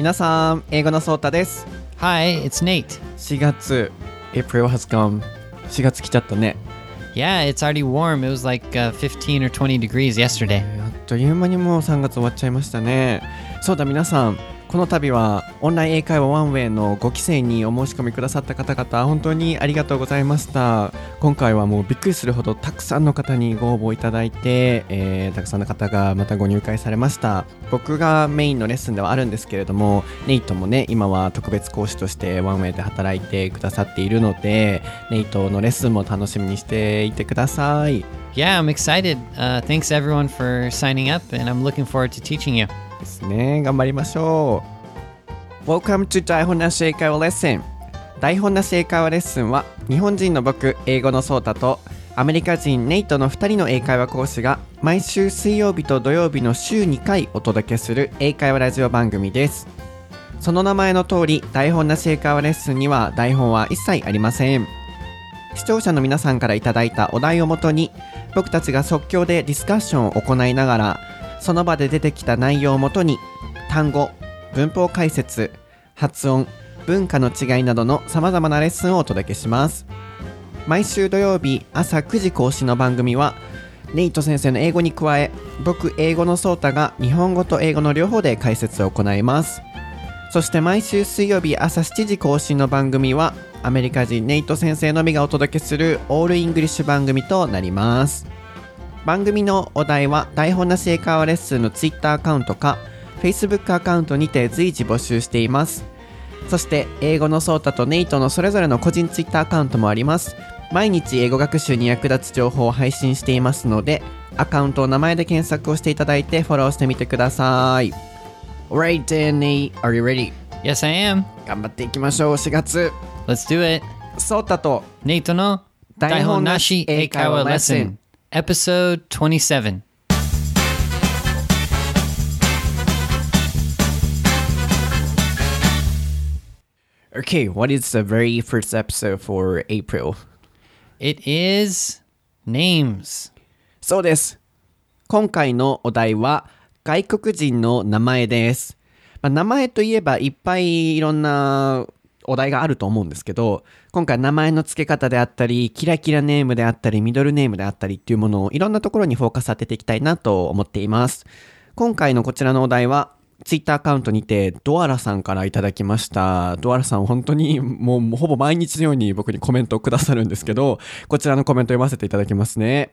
皆さん英語のソータです Hi, it's Nate. 4月 April has gone 4月来ちゃったね Yeah, it's already warm. It was like uh, 15 or 20 degrees yesterday. あっという間にもう3月終わっちゃいましたねそうだ皆さんこの度はオンライン英会話ワンウェイの5期生にお申し込みくださった方々本当にありがとうございました今回はもうびっくりするほどたくさんの方にご応募いただいて、えーたくさんの方がまたご入会されました僕がメインのレッスンではあるんですけれどもネイトもね今は特別講師としてワンウェイで働いてくださっているのでネイトのレッスンも楽しみにしていてください Yeah, I'm excited. Uh, thanks everyone for signing up, and I'm looking forward to teaching you. ですね。頑張りましょう。Welcome to 台本なし英会話レッスン。台本なし英会話レッスンは日本人の僕英語のソータとアメリカ人ネイトの2人の英会話講師が毎週水曜日と土曜日の週2回お届けする英会話ラジオ番組です。その名前の通り台本なし英会話レッスンには台本は一切ありません。視聴者の皆さんからいいたお題をもとに僕たちが即興でディスカッションを行いながらその場で出てきた内容をもとに単語文法解説発音文化の違いなどのさまざまなレッスンをお届けします。毎週土曜日朝9時更新の番組はネイト先生の英語に加え僕英語のソータが日本語と英語の両方で解説を行います。そして毎週水曜日朝7時更新の番組はアメリカ人ネイト先生のみがお届けするオールイングリッシュ番組となります。番組のお題は台本なし英会話レッスンの Twitter アカウントか Facebook アカウントにて随時募集していますそして英語のソータとネイトのそれぞれの個人 Twitter アカウントもあります毎日英語学習に役立つ情報を配信していますのでアカウントを名前で検索をしていただいてフォローしてみてください Alright Nate, are you ready? Yes, I am. 頑張っていきましょう4月 Let's do it. ソータと Nate no 台本なし英会話レッスン Episode 27. Okay, what is the very first episode for April? It is names. そうです。今回のお題は外国人の名前です。まあ、名前といえばいっぱいいろんな お題があると思うんですけど、今回名前の付け方であったり、キラキラネームであったり、ミドルネームであったりっていうものをいろんなところにフォーカス当てていきたいなと思っています。今回のこちらのお題は、ツイッターアカウントにてドアラさんからいただきました。ドアラさん本当にもうほぼ毎日のように僕にコメントをくださるんですけど、こちらのコメント読ませていただきますね。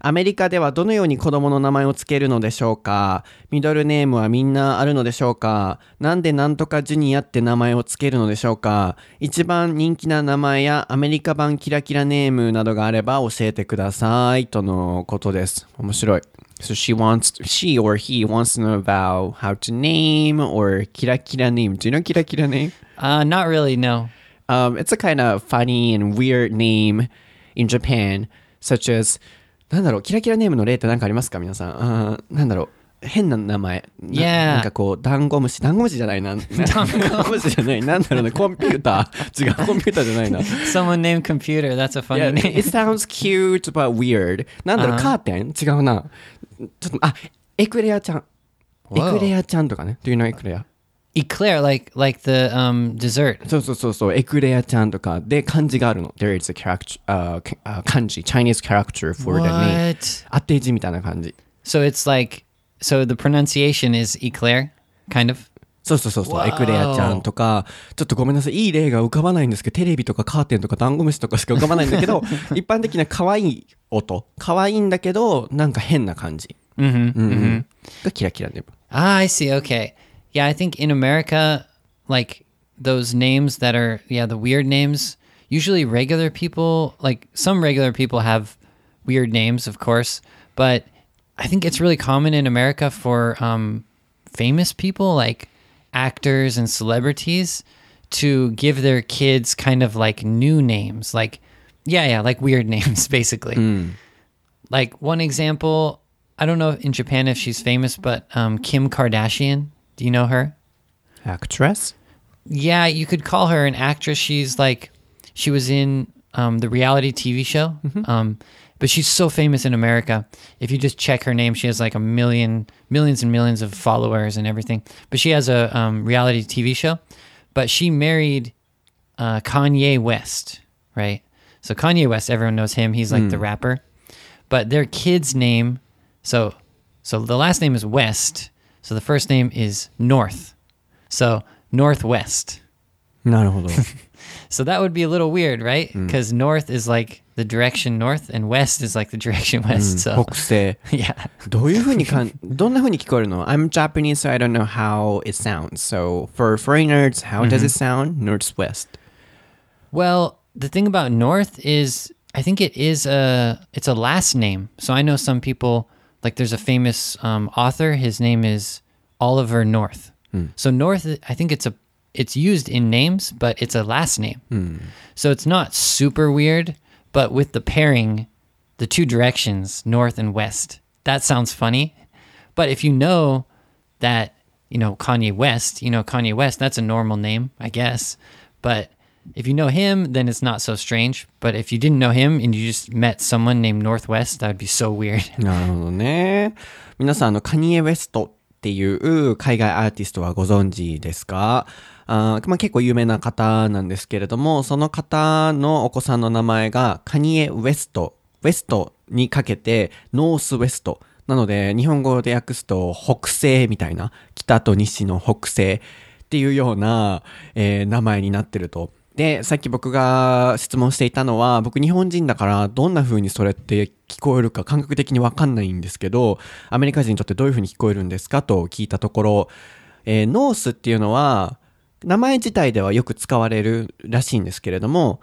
アメリカではどのように子供の名前を付けるのでしょうか？ミドルネームはみんなあるのでしょうか？なんでなんとかジュニアって名前を付けるのでしょうか？一番人気な名前やアメリカ版キラキラネームなどがあれば教えてください。とのことです。面白い。So she wants, she or he wants to know about how to name or キラキラ name. Do you know キラキラ name? Uh, not really, no. Um, it's a kind of funny and weird name in Japan, such as なんだろう、キラキラネームの例って何かありますか？皆さん。あーなんだろう、変な名前。な.なんかこう、ダンゴムシ。ダンゴムシじゃないな。ダンゴムシじゃない。なんだろうね、コンピューター。違う、コンピューターじゃないな。Someone named computer. That's a funny Yeah, name. it sounds cute but weird. なんだろう、カーテン？違うな。ちょっと、あ、エクレアちゃん。エ.クレアちゃんとかね。Do you know エクレア？エクレア、like, like the、そうそうそうそう、エクレアちゃんとかで漢字があるの。ああ、漢字、Chinese character for テージみたいな感じ。So it's イクそうそうそう、エクレアちゃんとか、ちょっとごめんなさい、いい例が浮かばないんですけど、テレビとかカーテンとかダンゴムシとかしか浮かばないんだけど、一般的な可愛い音、可愛いんだけど、なんか変な感じ。うんうんうん。I C. O. K. Yeah, I think in America, like those names that are yeah the weird names. Usually, regular people like some regular people have weird names, of course, but I think it's really common in America for um, famous people like actors and celebrities to give their kids kind of like new names, like yeah, yeah, like weird names, basically. Like one example, I don't know in Japan if she's famous, but um, Kim Kardashian. Do you know her? actress? Yeah, you could call her an actress. She's like, she was in um, the reality TV show, um, but she's so famous in America. If you just check her name, she has like a million, millions and millions of followers and everything. But she has a um, reality TV show. But she married uh, Kanye West, right? So Kanye West, everyone knows him. He's like the rapper. But their kid's name, so so the last name is West. So the first name is North. So Northwest. なるほど。 So that would be a little weird, right? Because north is like the direction north, and west is like the direction west. So 北西。 yeah, どういう風にかん、どんな風に聞こえるの ?I'm Japanese, so I don't know how it sounds. So for foreigners, how does it sound? Northwest. Well, the thing about North is I think it is a it's a last name. So I know some people like there's a famous um, author. His name is Oliver North. So North, I think it's a it's used in names, but it's a last name. So it's not super weird. But with the pairing, the two directions, north and west, that sounds funny. But if you know that you know Kanye West, you know Kanye West, that's a normal name, I guess. But if you know him, then it's not so strange. But if you didn't know him and you just met someone named Northwest, that would be so weird. なるほどね。皆さん、あの、カニエ・ウェストっていう海外アーティストはご存知ですか？あまあ、結構有名な方なんですけれども、その方のお子さんの名前がカニエ・ウェスト。ウェストにかけてノースウェスト。なので、日本語で訳すと北西みたいな、北と西の北西っていうような、えー名前になってると。で、さっき僕が質問していたのは、僕日本人だからどんな風にそれって聞こえるか感覚的にわかんないんですけど、アメリカ人にとってどういう風に聞こえるんですかと聞いたところ、えーノースっていうのは、名前自体ではよく使われるらしいんですけれども、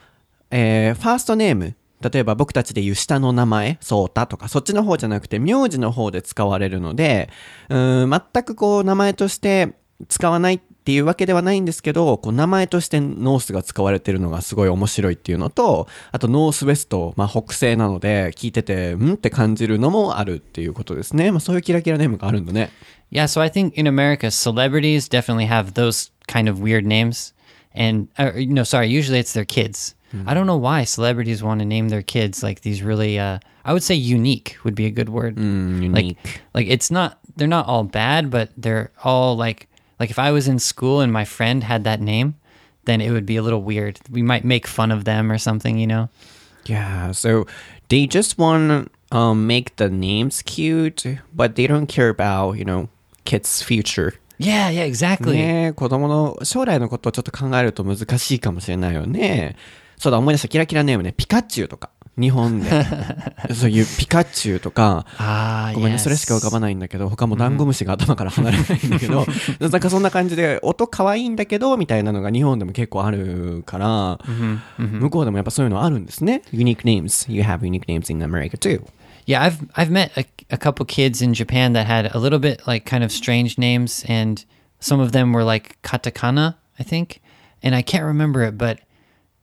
えーファーストネーム、例えば僕たちで言う下の名前、ソータとか、そっちの方じゃなくて、名字の方で使われるので、うん全くこう、名前として使わないっていうわけではないんですけど、こう、名前としてノースが使われてるのがすごい面白いっていうのと、あと、ノースウェスト、まあ、北西なので、聞いてて、んって感じるのもあるっていうことですね。まあ、そういうキラキラネームがあるんだね。Yeah, so I think in America, celebrities definitely have those kind of weird names. And, uh, no, sorry, usually it's their kids. I don't know why celebrities want to name their kids like these really, uh, I would say unique would be a good word. unique. Like, like it's not, they're not all bad, but they're all like, like if I was in school and my friend had that name, then it would be a little weird. We might make fun of them or something, you know? Yeah, so they just want to um, make the names cute, but they don't care about, you know, kids' future. Yeah, yeah, exactly. ねえ子供の将来のことをちょっと考えると難しいかもしれないよね。そうだ、思い出したキラキラネームね。ピカチュウとか。 日本で。そういうピカチュウとか。Ah, ごめんね.それしか浮かばないんだけど、他もダンゴムシが頭から離れないんだけど、なんかそんな感じで、音可愛いんだけど、みたいなのが日本でも結構あるから、向こうでもやっぱそういうのあるんですね。unique names. You have unique names in America too. Yeah, I've I've met a, a couple kids in Japan that had a little bit like kind of strange names, and some of them were like katakana, I think, and I can't remember it, but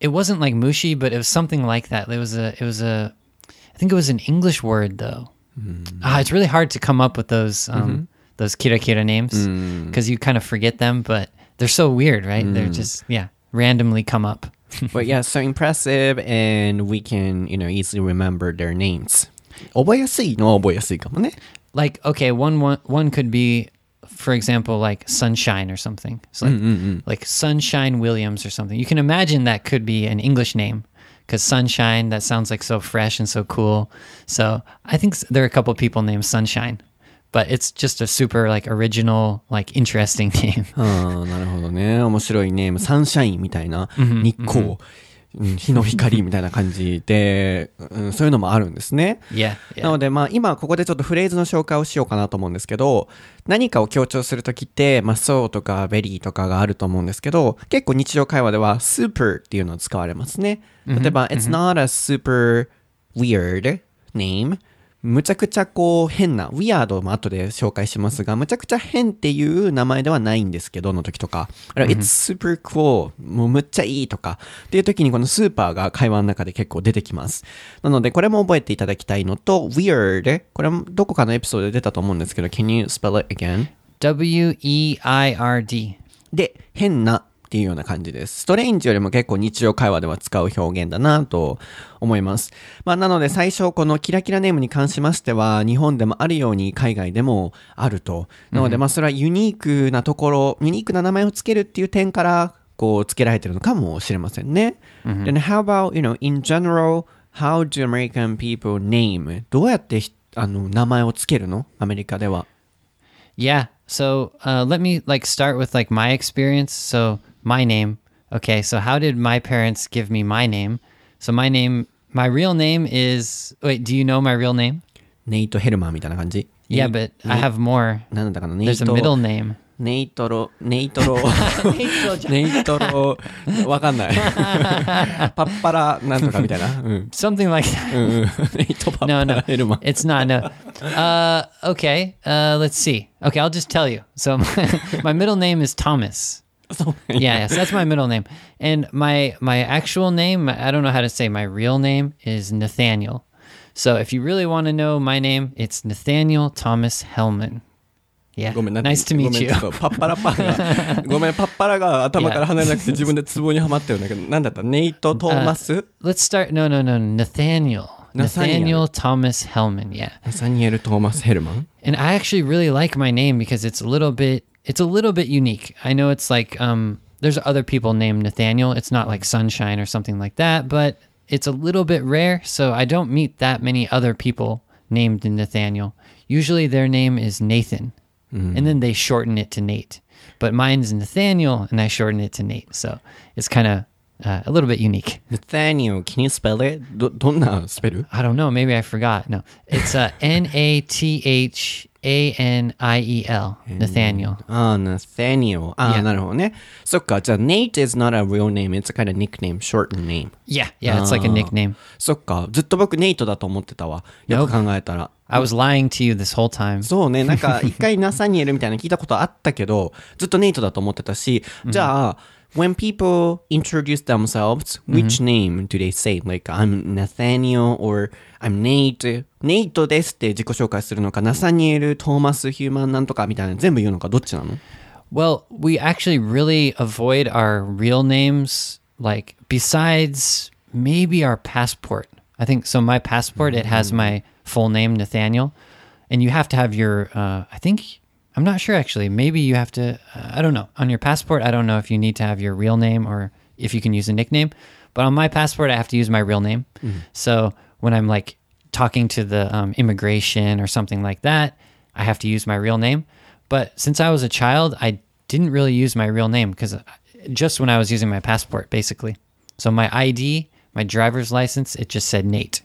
it wasn't like mushi, but it was something like that. It was a it was a I think it was an English word though. Mm. Ah, it's really hard to come up with those um, mm-hmm. those kira kira names hmm. because mm. you kind of forget them, but they're so weird, right? Mm. They're hmm. just yeah, randomly come up. but yeah, so impressive, and we can you know easily remember their names. No Like okay, one one one could be for example like sunshine or something so like, like sunshine williams or something you can imagine that could be an english name because sunshine that sounds like so fresh and so cool so i think s- there are a couple people named sunshine but it's just a super like original like interesting name ああ、なるほどね。面白いネーム。サンシャインみたいな。日光。うん 日の光みたいな感じで、うん、そういうのもあるんですね。yeah, な yeah. ので、まあ、今ここでちょっとフレーズの紹介をしようかなと思うんですけど、何かを強調するときって、まあ、そうとか、ベリーとかがあると思うんですけど、結構日常会話では、super っていうのを使われますね。例えば、it's not a super weird name. むちゃくちゃこう変な、weird も後で紹介しますが、むちゃくちゃ変っていう名前ではないんですけど、の時とか。あれは it's super cool. もうむっちゃいいとか。っていう時にこのスーパーが会話の中で結構出てきます。なので、これも覚えていただきたいのと、weird。これもどこかのエピソードで出たと思うんですけど、can you spell it again? w-e-i-r-d で、変なっっていうような感じです。ストレンジよりも結構日常会話では使う表現だなと思います。まあ、なので最初このキラキラネームに関しましては、日本でもあるように海外でもあると。なので、まあ、それはユニークなところ、ユニークな名前をつけるっていう点から、こう、つけられてるのかもしれませんね。Then how about, you know, in general, how do American people name? どうやってひあの名前をつけるの？アメリカでは。Yeah. So uh, let me like start with like my experience. So my name. Okay. So how did my parents give me my name? So my name, my real name is. Wait, do you know my real name? ネイト・ヘルマンみたいな感じ Yeah, but I have more. なんだかなネイ There's a ト middle name. ネイトロネイトロネイトロわかんないパッパラなんとかみたいな、うん、 Something like that. うんうんネイトパッパ No, ラ no, ヘルマン it's not. No. Uh, okay. Uh, let's see. Okay, I'll just tell you. So my, my middle name is Thomas. そう Yeah, yes, that's my middle name. And my my actual name, I don't know how to say my real name is Nathaniel. So if you really want to know my name, it's Nathaniel Thomas Hellman. Yeah. ごめんなんて nice to meet ごめん you. ちょっとパッパラパンがごめんパッパラが頭から離れなくて自分でツボにはまってるんだけどなんだったネイト・トーマス Let's start. No, no, no. Nathaniel. Nathaniel. Nathaniel Thomas Hellman. Yeah. ナサニエル・トーマス・ヘルマン And I actually really like my name because it's a little bit it's a little bit unique. I know it's like um there's other people named Nathaniel. It's not like Sunshine or something like that, but it's a little bit rare, so I don't meet that many other people named Nathaniel. Usually their name is Nathan. And then they shorten it to Nate. But mine's Nathaniel and I shorten it to Nate. So it's kind of uh, a little bit unique. ナサニエル can you spell it? どどんなスペル I don't know. Maybe I forgot. No, it's uh, N A T H A N I E L. Nathaniel. ああ、ナサニエル。ああ、Yeah. なるほどね。そっか、じゃあ、Nate is not a real name. It's a kind of nickname, shortened name. Yeah, yeah. It's like a nickname. そっか、ずっと僕ネイトだと思ってたわ。よく考えたら。I was lying to you this whole time. そうね、なんか一回ナサニエルみたいなの聞いたことあったけど、ずっとネイトだと思ってたし、じゃあ、when people introduce themselves, which name do they say? Like, I'm Nathaniel or I'm Nate. ネイトですって自己紹介するのか、ナサニエル、トーマス、ヒューマンなんとかみたいなの全部言うのか、どっちなの Well, we actually really avoid our real names, like besides maybe our passport. I think so. My passport it has my full name Nathaniel, and you have to have your. Uh, I think I'm not sure actually. Maybe you have to. Uh, I don't know on your passport. I don't know if you need to have your real name or if you can use a nickname. But on my passport, I have to use my real name. So when I'm like talking to the um, immigration or something like that, I have to use my real name. But since I was a child, I didn't really use my real name because just when I was using my passport, basically. So my ID, my driver's license, it just said Nate.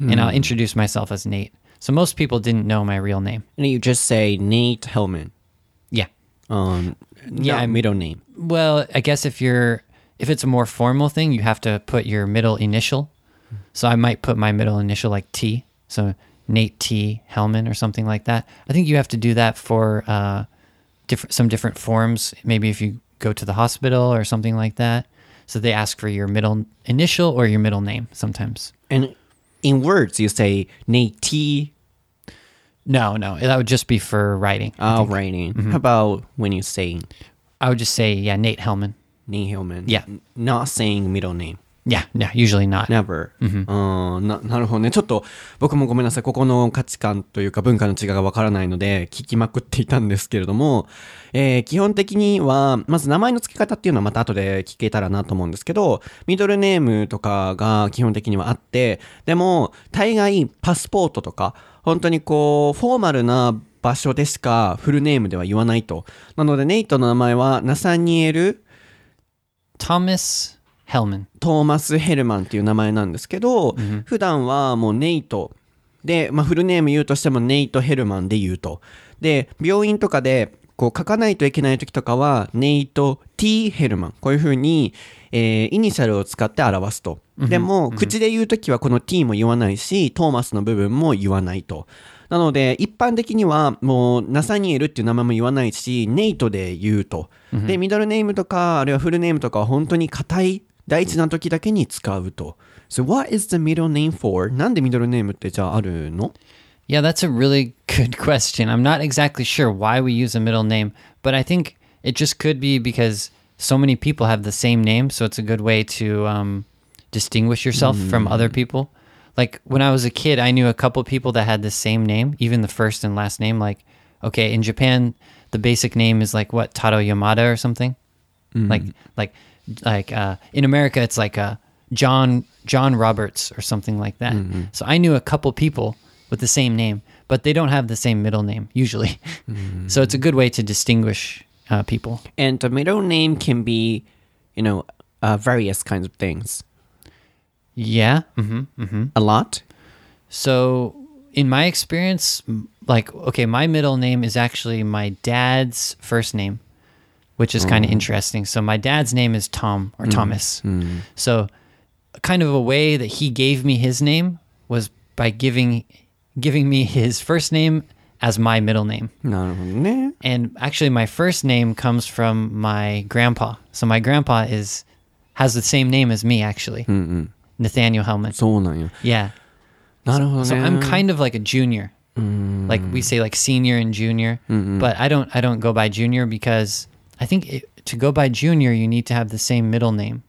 And I'll introduce myself as Nate. So most people didn't know my real name. And you just say Nate Hellman. Yeah. Um, Yeah, middle name. Well, I guess if you're if it's a more formal thing, you have to put your middle initial. So I might put my middle initial like T. So Nate T Hellman or something like that. I think you have to do that for uh, different some different forms. Maybe if you go to the hospital or something like that. So they ask for your middle initial or your middle name sometimes. And in words, you say Nate. No, no, that would just be for writing. Oh, writing. How about when you say I would just say yeah, Nate Hellman. Nate Hellman? Yeah. Not saying middle name. Yeah, yeah, usually not. Never. うんななるほどね。ちょっと僕もごめんなさい。ここの価値観というか文化の違いがわからないので聞きまくっていたんですけれども、えー基本的には、まず名前の付け方っていうのはまた後で聞けたらなと思うんですけど、ミドルネームとかが基本的にはあって、でも大概パスポートとか、本当にこう、フォーマルな場所でしかフルネームでは言わないと。なのでネイトの名前はナサニエル・ Thomas Hellman. トーマス・ヘルマンっていう名前なんですけど、普段はもうネイトで、まあ、フルネーム言うとしてもネイト・ヘルマンで言うと。で、病院とかでこう書かないといけない時とかは、ネイト・ T・ ヘルマン。こういうふうに、えーイニシャルを使って表すと。でも、口で言う時はこの T も言わないし、トーマスの部分も言わないと。なので、一般的にはもう、ナサニエルっていう名前も言わないし、ネイトで言うと。で、ミドルネームとか、あるいはフルネームとかは本当に硬い、大事な時だけに使うと。So what is the middle name for? なんでミドルネームってじゃああるの？Yeah, that's a really good question. I'm not exactly sure why we use a middle name, but I think it just could be because so many people have the same name, so it's a good way to um, distinguish yourself from other people. Like when I was a kid, I knew a couple people that had the same name, even the first and last name. Like, okay, in Japan, the basic name is like what Taro Yamada or something. Like, like, like uh, in America, it's like uh, John John Roberts or something like that. So I knew a couple people with the same name, but they don't have the same middle name usually. so it's a good way to distinguish uh, people. And the middle name can be, you know, uh, various kinds of things. Yeah. hmm hmm A lot. So, in my experience, like, okay, my middle name is actually my dad's first name, which is kind of interesting. So, my dad's name is Tom or Thomas. So, kind of a way that he gave me his name was by giving giving me his first name as my middle name. And actually, my first name comes from my grandpa. So my grandpa is has the same name as me actually. Nathaniel Hellman. So Yeah. So, so I'm kind of like a junior. Like we say like senior and junior, but I don't I don't go by junior because I think it, to go by junior you need to have the same middle name.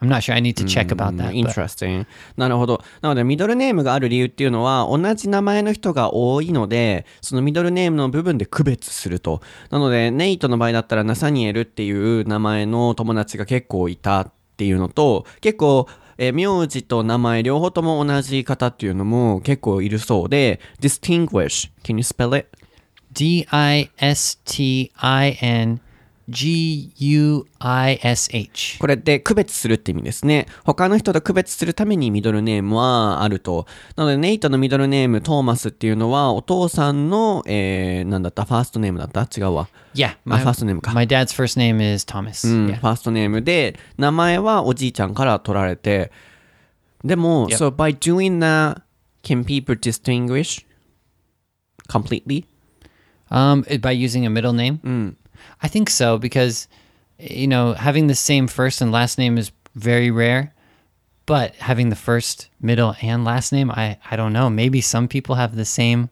I'm not sure. I need to check about that. Interesting. なるほど。なので、ミドルネームがある理由っていうのは、同じ名前の人が多いので、そのミドルネームの部分で区別すると。なので、ネイトの場合だったら、ナサニエルっていう名前の友達が結構いたっていうのと、結構、えー名字と名前両方とも同じ方っていうのも結構いるそうで、distinguish. Can you spell it? D I S T I N G U I S H. これで区別するって意味ですね。他の人と区別するためにミドルネームはあると。なので、ネイトのミドルネーム、トーマスっていうのは、お父さんの、えー、なんだった？ファーストネームだった？違うわ。Yeah, あ、my, ファーストネームか。my dad's first name is Thomas. うん.ファーストネームで、名前はおじいちゃんから取られて、でも、Yep. so by doing that, can people distinguish completely? Um, by using a middle name? I think so because, you know, having the same first and last name is very rare. But having the first, middle, and last name, I, I don't know. Maybe some people have the same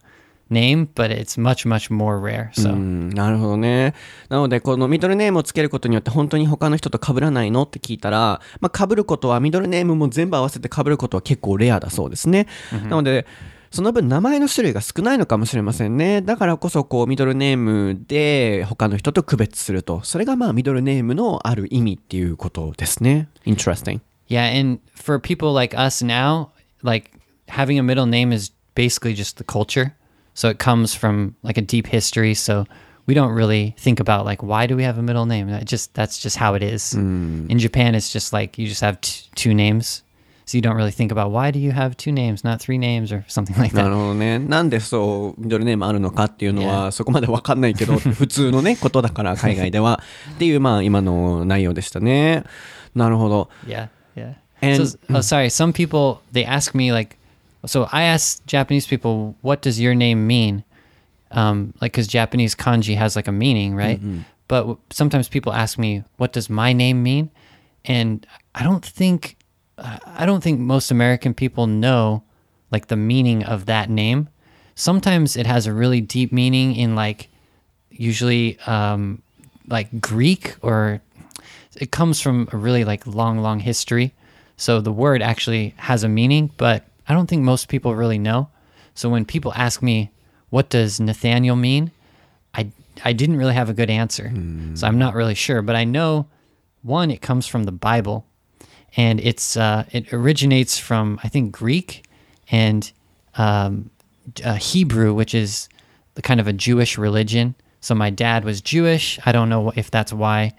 name, but it's much, much more rare. So うんなるほどね。なので、このミドルネームをつけることによって本当に他の人と被らないのって聞いたら、まあ被ることは、ミドルネームも全部合わせて被ることは結構レアだそうですね。なので、 その分名前の種類が少ないのかもしれませんね。だからこそ、こう、ミドルネームで他の人と区別すると。それがまあ、ミドルネームのある意味っていうことですね。Interesting. Yeah, and for people like us now, like having a middle name is basically just the culture. So it comes from like a deep history. So we don't really think about like why do we have a middle name? That just that's just how it is. In Japan, it's just like you just have two names. So you don't really think about why do you have two names, not three names or something like な that. るほどね。なんでそう、ミドルネームあるのかっていうのは、そこまでわかんないけど、普通のね、ことだから、海外では。っていう、まあ、今の内容でしたね。なるほど。 Yeah, yeah. And- so, oh, sorry. Some people they ask me like, so I ask Japanese people, "What does your name mean?" Um, like because Japanese kanji has like a meaning, right? But w- sometimes people ask me, "What does my name mean?" And I don't think, I don't think most American people know like the meaning of that name. Sometimes it has a really deep meaning in like, usually um, like Greek or it comes from a really like long long history. So the word actually has a meaning but i don't think most people really know. So when people ask me what does nathaniel mean? I i didn't really have a good answer. So i'm not really sure but i know one it comes from the bible and it's uh, it originates from i think greek and um, uh, hebrew which is the kind of a jewish religion so my dad was jewish i don't know if that's why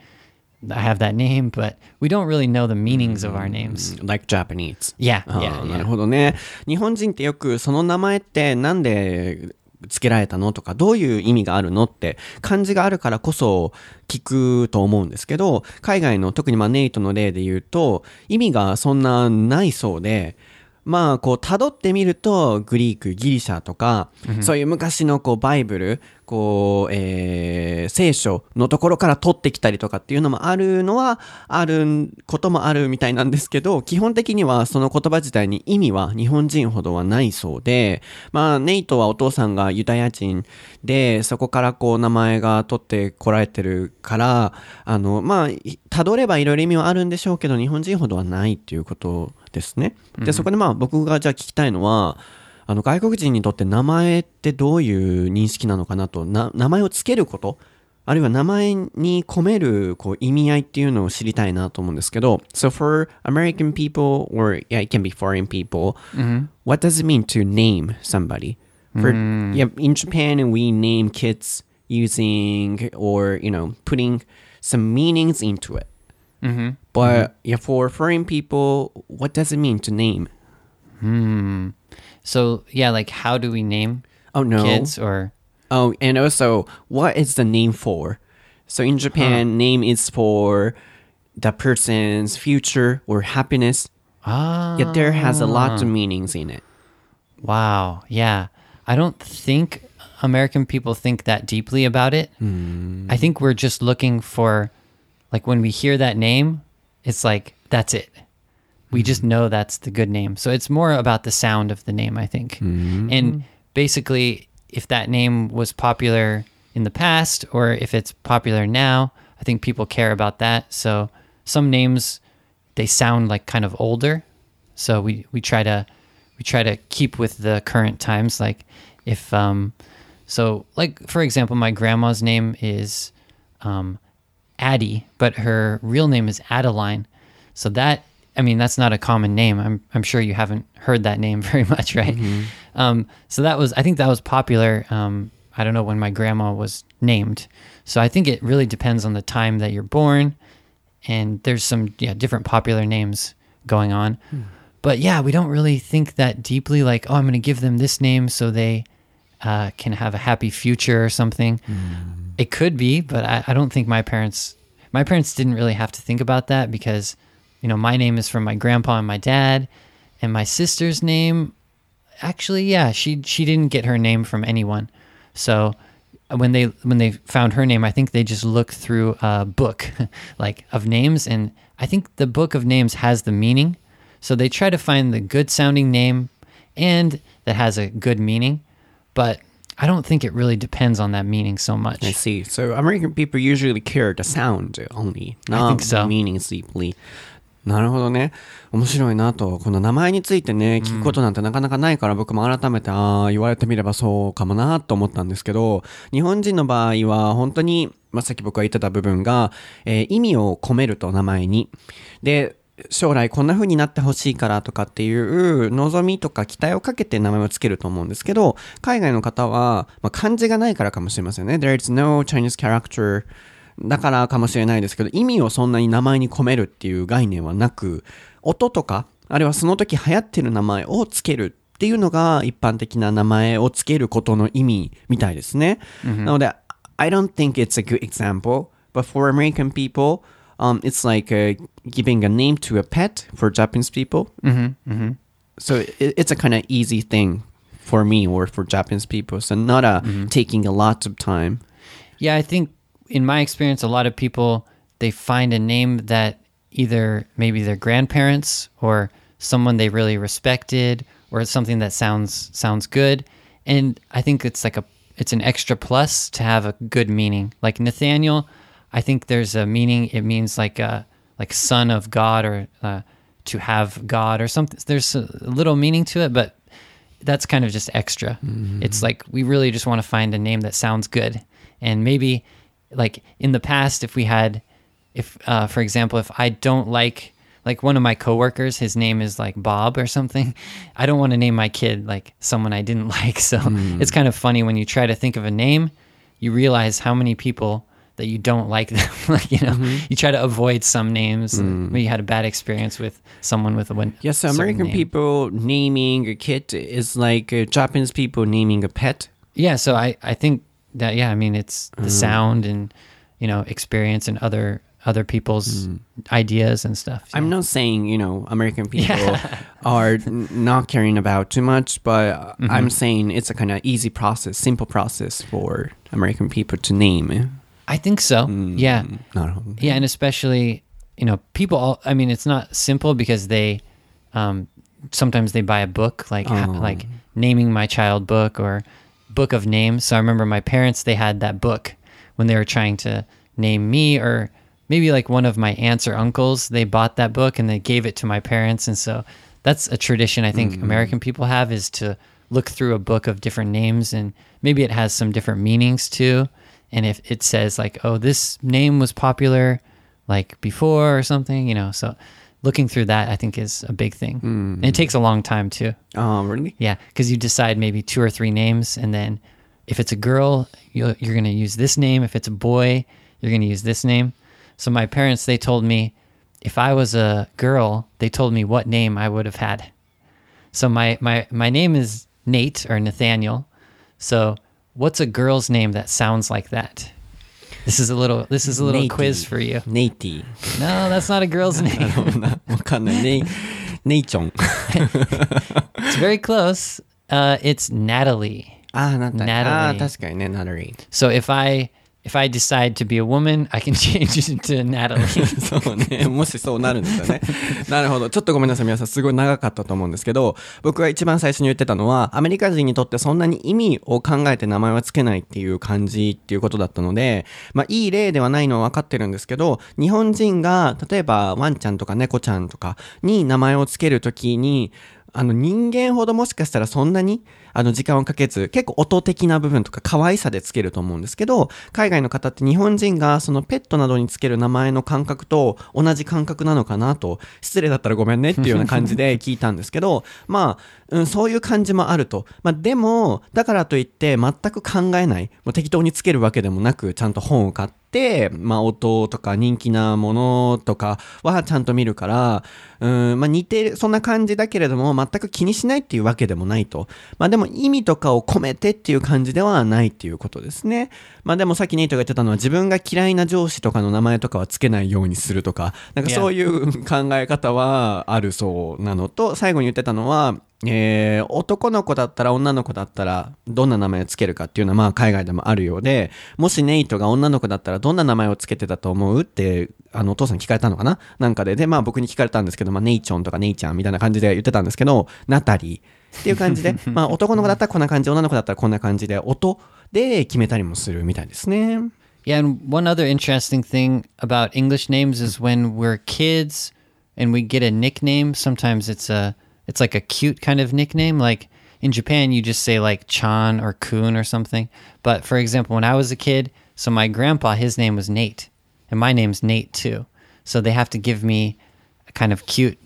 I have that name, but we don't really know the meanings of our names. like Japanese. Yeah, あ yeah, ーな yeah. るほどね。日本人ってよくその名前ってなんで 付けられたのとかどういう意味があるのって漢字があるからこそ聞くと思うんですけど海外の特にまあネイトの例で言うと意味がそんなないそうでまあこう辿ってみるとグリークギリシャとか、そういう昔のこうバイブルこう、えー聖書のところから取ってきたりとかっていうのもあるのは、あることもあるみたいなんですけど、基本的にはその言葉自体に意味は日本人ほどはないそうで、まあ、ネイトはお父さんがユダヤ人で、そこからこう名前が取ってこられてるから、あの、まあ、辿ればいろいろ意味はあるんでしょうけど、日本人ほどはないっていうことですね。で、そこでまあ僕がじゃあ聞きたいのは、あの外国人にとって名前ってどういう認識なのかなとな名前をつけることあるいは名前に込めるこう意味合いっていうのを知りたいなと思うんですけど So for American people or yeah it can be foreign people what does it mean to name somebody for yeah in Japan we name kids using or you know putting some meanings into it but yeah for foreign people what does it mean to name So yeah, like how do we name oh no kids or Oh, and also, what is the name for? So in Japan, name is for the person's future or happiness. ah Yet there has a lot of meanings in it. Wow. Yeah. I don't think American people think that deeply about it. I think we're just looking for, like, when we hear that name, it's like, that's it. We just know that's the good name. So it's more about the sound of the name, I think. And basically, if that name was popular in the past or if it's popular now, I think people care about that. So some names, they sound like kind of older. So we, we try to we try to keep with the current times. Like if um, so like for example, my grandma's name is um, Addie, but her real name is Adeline. So that I mean that's not a common name. I'm I'm sure you haven't heard that name very much, right? Um, so that was I think that was popular. Um, I don't know when my grandma was named. So I think it really depends on the time that you're born, and there's some yeah different popular names going on. But yeah, we don't really think that deeply. Like, oh, I'm going to give them this name so they uh, can have a happy future or something. It could be, but I, I don't think my parents my parents didn't really have to think about that because you know my name is from my grandpa and my dad, and my sister's name actually yeah she she didn't get her name from anyone, so when they when they found her name, I think they just looked through a book like of names, and I think the book of names has the meaning. So they try to find the good sounding name and that has a good meaning, but I don't think it really depends on that meaning so much. I see. So American people usually care the sound only, not think so. the meaning deeply. なるほどね。面白いなと。この名前についてね、聞くことなんてなかなかないから、僕も改めて、ああ、言われてみればそうかもなと思ったんですけど、日本人の場合は本当に、まあ、さっき僕が言ってた部分が、えー意味を込めると名前に。で、将来こんな風になってほしいからとかっていう望みとか期待をかけて名前をつけると思うんですけど、海外の方は、まあ、漢字がないからかもしれませんね。There is no Chinese character だからかもしれないですけど、意味をそんなに名前に込めるっていう概念はなく、音とか、あるいはその時流行ってる名前をつけるっていうのが一般的な名前をつけることの意味みたいですね。なので、I don't think it's a good example, but for American people, um, it's like uh, giving a name to a pet for Japanese people. So it, it's a kind of easy thing for me or for Japanese people. So not a taking a lot of time. Yeah, I think in my experience, a lot of people they find a name that either maybe their grandparents or someone they really respected or it's something that sounds sounds good, and I think it's like a it's an extra plus to have a good meaning. Like Nathaniel, I think there's a meaning. It means like a like son of God or uh, to have God or something. There's a little meaning to it, but that's kind of just extra. It's like we really just want to find a name that sounds good. And maybe like in the past if we had if uh, for example if I don't like like one of my coworkers his name is like Bob or something, I don't want to name my kid like someone I didn't like. So it's kind of funny when you try to think of a name, you realize how many people that you don't like them. like, you know, you try to avoid some names. Maybe you had a bad experience with someone with a one. Yes, certain American name. people naming a kid is like uh, Japanese people naming a pet. Yeah, so I I think that yeah i mean it's the mm. sound and you know experience and other other people's mm. ideas and stuff i'm not saying you know american people yeah. are not caring about too much but mm -hmm. i'm saying it's a kind of easy process simple process for american people to name i think so mm. yeah yeah and especially you know people all, i mean it's not simple because they um, sometimes they buy a book like oh. like naming my child book or book of names. So I remember my parents they had that book when they were trying to name me or maybe like one of my aunts or uncles. They bought that book and they gave it to my parents, and so that's a tradition I think mm-hmm. American people have is to look through a book of different names and maybe it has some different meanings too. And if it says like, oh, this name was popular like before or something, you know, so looking through that I think is a big thing. And it takes a long time too. Oh, really? Yeah, because you decide maybe two or three names, and then if it's a girl, you're, you're going to use this name. If it's a boy, you're going to use this name. So my parents, they told me if I was a girl, they told me what name I would have had. So my my my name is Nate or Nathaniel. So what's a girl's name that sounds like that? This is a little this is a little Natey. quiz for you. ネイティ。 No, that's not a girl's name. わかんない。ネイ、ネイチョン。 it's very close. Uh, it's Natalie. ああ、なんだ。 Natalie ああ、確かにね、ナタリー。 So if I if I decide to be a woman, I can change it to Natalie. そうね。もしそうなるんですよね。なるほど。ちょっとごめんなさい。皆さん、すごい長かったと思うんですけど、僕が一番最初に言ってたのは、アメリカ人にとってそんなに意味を考えて名前はつけないっていう感じっていうことだったので、まあ、いい例ではないのは分かってるんですけど、日本人が、例えば、ワンちゃんとか猫ちゃんとかに名前をつけるときに、あの人間ほどもしかしたらそんなにあの時間をかけず結構音的な部分とか可愛さでつけると思うんですけど海外の方って日本人がそのペットなどにつける名前の感覚と同じ感覚なのかなと失礼だったらごめんねっていうような感じで 聞いたんですけどまあ、うん、そういう感じもあると、まあ、でもだからといって全く考えないもう適当につけるわけでもなくちゃんと本を買って、まあ、音とか人気なものとかはちゃんと見るから、うん、まあ、似てる、そんな感じだけれども、全く気にしないっていうわけでもないと。まあ、でも意味とかを込めてっていう感じではないっていうことですね。まあ、でもさっきネイトが言ってたのは、自分が嫌いな上司とかの名前とかはつけないようにするとか、なんか.そういう考え方はあるそうなのと、最後に言ってたのは、えー男の子だったら女の子だったらどんな名前をつけるかっていうのはまあ海外でもあるようでもしネイトが女の子だったらどんな名前をつけてたと思うってあのお父さんに聞かれたのかな？なんかででまあ僕に聞かれたんですけど、まあ、ネイチョンとかネイちゃんみたいな感じで言ってたんですけどナタリーっていう感じでまあ男の子だったらこんな感じ女の子だったらこんな感じで音で決めたりもするみたいですね Yeah, and one other interesting thing about English names is when we're kids and we get a nickname, sometimes it's a it's like a cute kind of nickname. Like in Japan you just say like Chan or Kun or something. But for example, when I was a kid, so my grandpa his name was Nate and my name's Nate too. So they have to give me a kind of cute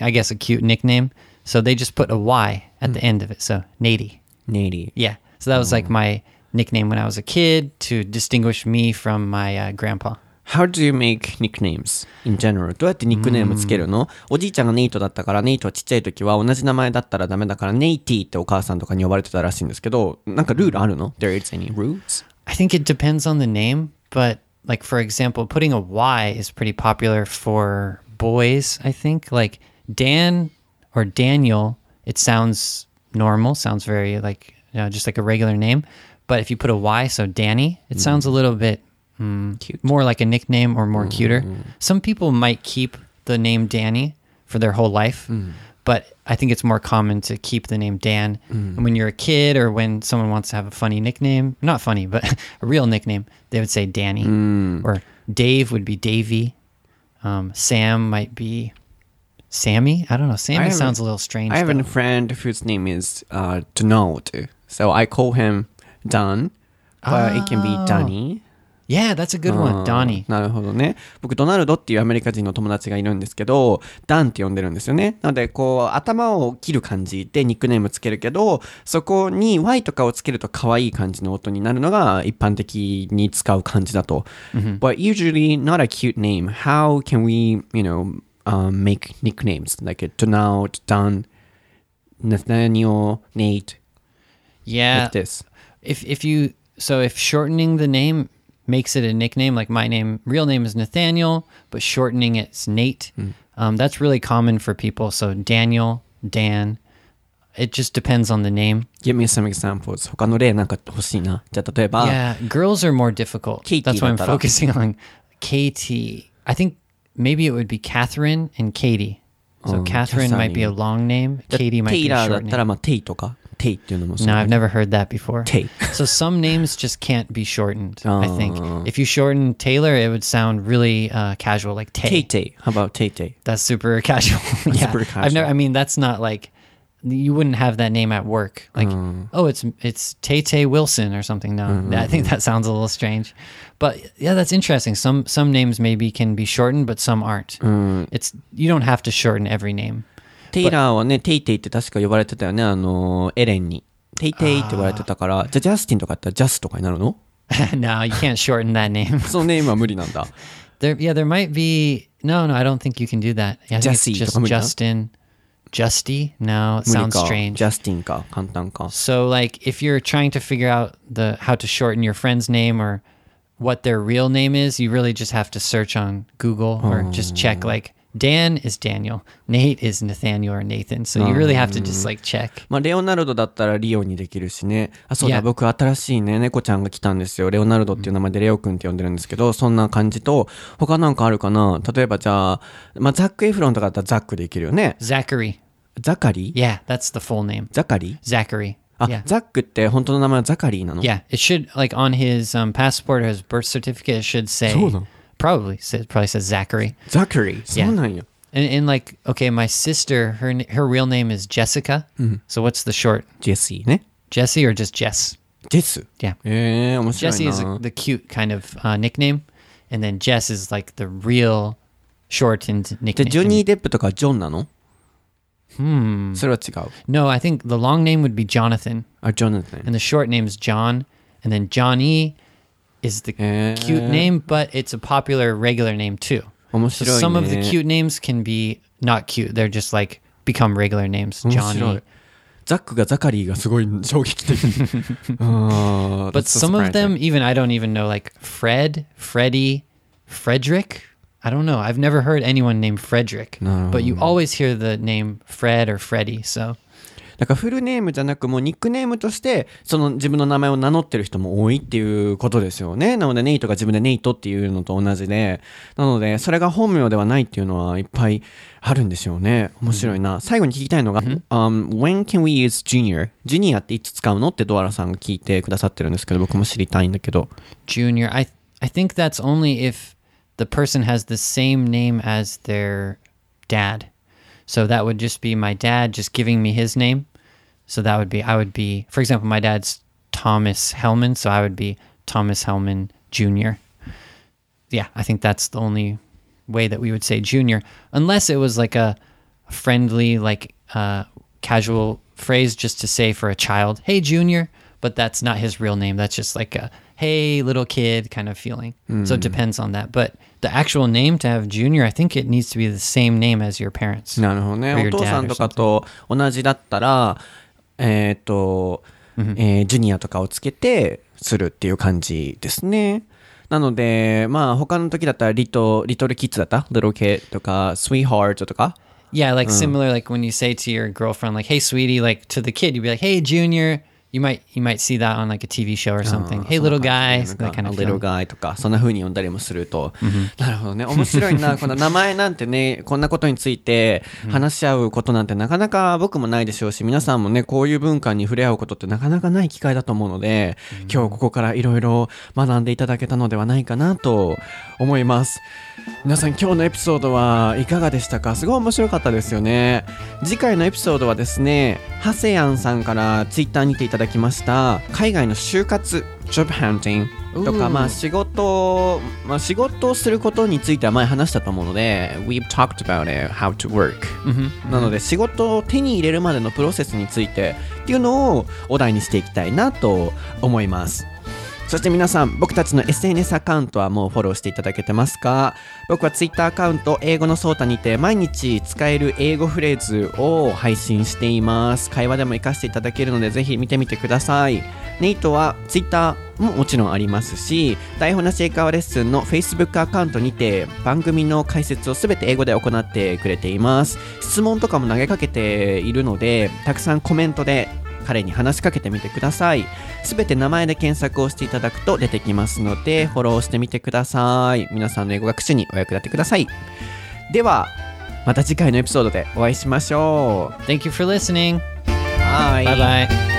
I guess a cute nickname. So they just put a Y at the hmm. end of it. So Nady. Nady. Yeah. So that was like oh. my nickname when I was a kid to distinguish me from my uh, grandpa. How do you make nicknames in general? どうやってニックネームつけるの、おじいちゃんがネイトだったから、ネイトはちっちゃい時は同じ名前だったらダメだから、ネイティってお母さんとかに呼ばれてたらしいんですけど、なんかルールあるの ?There is any rules? I think it depends on the name, but like for example, putting a Y is pretty popular for boys, I think. Like Dan or Daniel, it sounds normal, sounds very like you know, just like a regular name. But if you put a Y, so Danny, it mm. sounds a little bit mm, Cute. more like a nickname or more mm. cuter. Some people might keep the name Danny for their whole life, mm. but I think it's more common to keep the name Dan. And when you're a kid or when someone wants to have a funny nickname, not funny, but a real nickname, they would say Danny. Or Dave would be Davy. Um, Sam might be Sammy. I don't know. Sammy have a- sounds a little strange. I have a though. friend whose name is uh, Donald. So I call him Don, but it can be Danny. yeah, that's a good one. Donnie. なるほどね。僕、ドナルドっていうアメリカ人の友達がいるんですけど、ダンって呼んでるんですよね。なので、こう、頭を切る感じでニックネームつけるけど、そこに Y とかをつけると可愛い感じの音になるのが一般的に使う感じだと。But usually not a cute name. How can we, you know, um, make nicknames like Donald, Don, Nathaniel, Nate, Yeah. like this? if if you so if shortening the name makes it a nickname. Like my name, real name is Nathaniel, but shortening it's Nate. Um, that's really common for people. So Daniel, Dan. It just depends on the name. Give me some examples. 他の例なんか欲しいな。じゃあ例えば、 Yeah, girls are more difficult. Katie That's why I'm だったら。 focusing on Katie. I think maybe it would be Catherine and Katie. So Oh, Catherine might be a Catherine. long name. じゃあ Katie might テ be イ a ラーだ short ったら、 name. まあ、テイとか、テイっていうのもそう No, I've never heard that before. Tay. so some names just can't be shortened. I think Oh. if you shorten Taylor, it would sound really uh, casual, like テ Tay. イテイ。How about テイテイ That's super casual. yeah, super I've never. casual. I mean, that's not like you wouldn't have that name at work. Like, oh, it's it's Tay Tay Wilson or something. No, I think that sounds a little strange. But yeah, that's interesting. Some some names maybe can be shortened, but some aren't. It's you don't have to shorten every name. テイラーはね、テイテイって確か呼ばれてたよね、あの、エレンに。テイテイって呼ばれてたから、じゃあジャスティンとかだったらジャスとかになるの no, you can't shorten that name. そのネームは無理なんだ。 There, yeah, there might be. No, no, I don't think you can do that. Yeah, I think it's Jesse just とか無理な？ Justin, Justy. No, it 無理 sounds か。 strange. ジャスティンか。簡単か。 So, like, if you're trying to figure out the how to shorten your friend's name or what their real name is, you really just have to search on Google or just check. Like, Dan is Daniel, Nate is Nathaniel or Nathan. So you really have to just like check. まあ、レオナルドだったらリオにできるしね。あ、そうだ、Yeah. 僕新しいね、猫ちゃんが来たんですよ。レオナルドっていう名前でレオくんって呼んでるんですけど、そんな感じと、他なんかあるかな例えばじゃあ、まあ、ザック・エフロンとかだったらザックでいけるよね。Zachary. ザカリ Yeah, that's the full name. ザカリ Zachary. あ、Yeah. ザックって本当の名前はザカリーなの Yeah, it should like on his um, passport or his birth certificate. It should say そうなの？probably says probably says Zachary. Zachary. Yeah. And, and, like, okay, my sister, her her real name is Jessica. Mm-hmm. So what's the short? Jessie, ne? Or just Jess? Jess. Yeah. Jesse Jessie is a, the cute kind of uh, nickname, and then Jess is like the real shortened nickname. ジョニー・デップとかジョンなの Hmm. それは違う。No, I think the long name would be Jonathan. Ah, Jonathan. And the short name is John, and then Johnny is the Eh. cute name, but it's a popular regular name too. 面 So 白いね。 some of the cute names can be not cute; they're just like become regular names. 面白 Johnny. い。ザックがザカリーがすごい衝撃的。あー But that's so some of surprising. them, even I don't even know, like Fred, Freddie, Frederick. I don't know. I've never heard anyone named Frederick. No. But you always hear the name Fred or Freddie. So だからフルネームじゃなくもうニックネームとしてその自分の名前を名乗ってる人も多いっていうことですよね。なのでネイトが自分でネイトっていうのと同じで。なのでそれが本名ではないっていうのはいっぱいあるんでしょうね。面白いな。最後に聞きたいのが、um, When can we use junior? ジュニアっていつ使うのってドアラさんが聞いてくださってるんですけど僕も知りたいんだけど。junior, I I think that's only if the person has the same name as their dad. So that would just be my dad just giving me his name. So that would be I would be, for example, my dad's Thomas Hellman, so I would be Thomas Hellman Jr. Yeah, I think that's the only way that we would say junior, unless it was like a friendly, like uh, casual phrase just to say for a child, "Hey, junior," but that's not his real name. That's just like a "Hey, little kid" kind of feeling. So it depends on that. But the actual name to have junior, I think it needs to be the same name as your parents. なるほどね。 Or your お父さ dad ん or とかと同じだったら、 えっ、と、えージュニアとかをつけてするっていう感じですね。なので、まあ他の時だったらリト、リトルキッズだった ?little kid とか、sweetheart とか。Yeah, like similar, like when you say to your girlfriend, like "Hey, sweetie," like to the kid, you'd be like, "Hey, junior." You might you might see that on like a TV show or something. hey, little guy, that か kind of little guy とか、そんな風に呼んだりもすると。なるほどね。面白いな。この名前なんてね、こんなことについて話し合うことなんてなかなか僕もないでしょうし、皆さんもね、こういう文化に触れ合うことってなかなかない機会だと思うので、今日ここからいろいろ学んでいただけたのではないかなと思います。皆さん今日のエピソードはいかがでしたか？すごい面白かったですよね。次回のエピソードはですね、ハセヤンさんからツイッターにていただきました、海外の就活、job hunting とか、うーまあ仕事、まあ仕事をすることについては前話したと思うので、we've talked about it, how to work、なので仕事を手に入れるまでのプロセスについてっていうのをお題にしていきたいなと思います。そして皆さん、僕たちの SNS アカウントはもうフォローしていただけてますか？僕は Twitter アカウント、英語のソータにて毎日使える英語フレーズを配信しています。会話でも活かしていただけるのでぜひ見てみてください。ネイトは Twitter ももちろんありますし台本なし英会話レッスンの Facebook アカウントにて番組の解説をすべて英語で行ってくれています質問とかも投げかけているのでたくさんコメントで彼に話しかけてみてください。すべて名前で検索をしていただくと出てきますのでフォローしてみてください。皆さんの英語学習にお役立てください。ではまた次回のエピソードでお会いしましょう。Thank you for listening. はい Bye. Bye.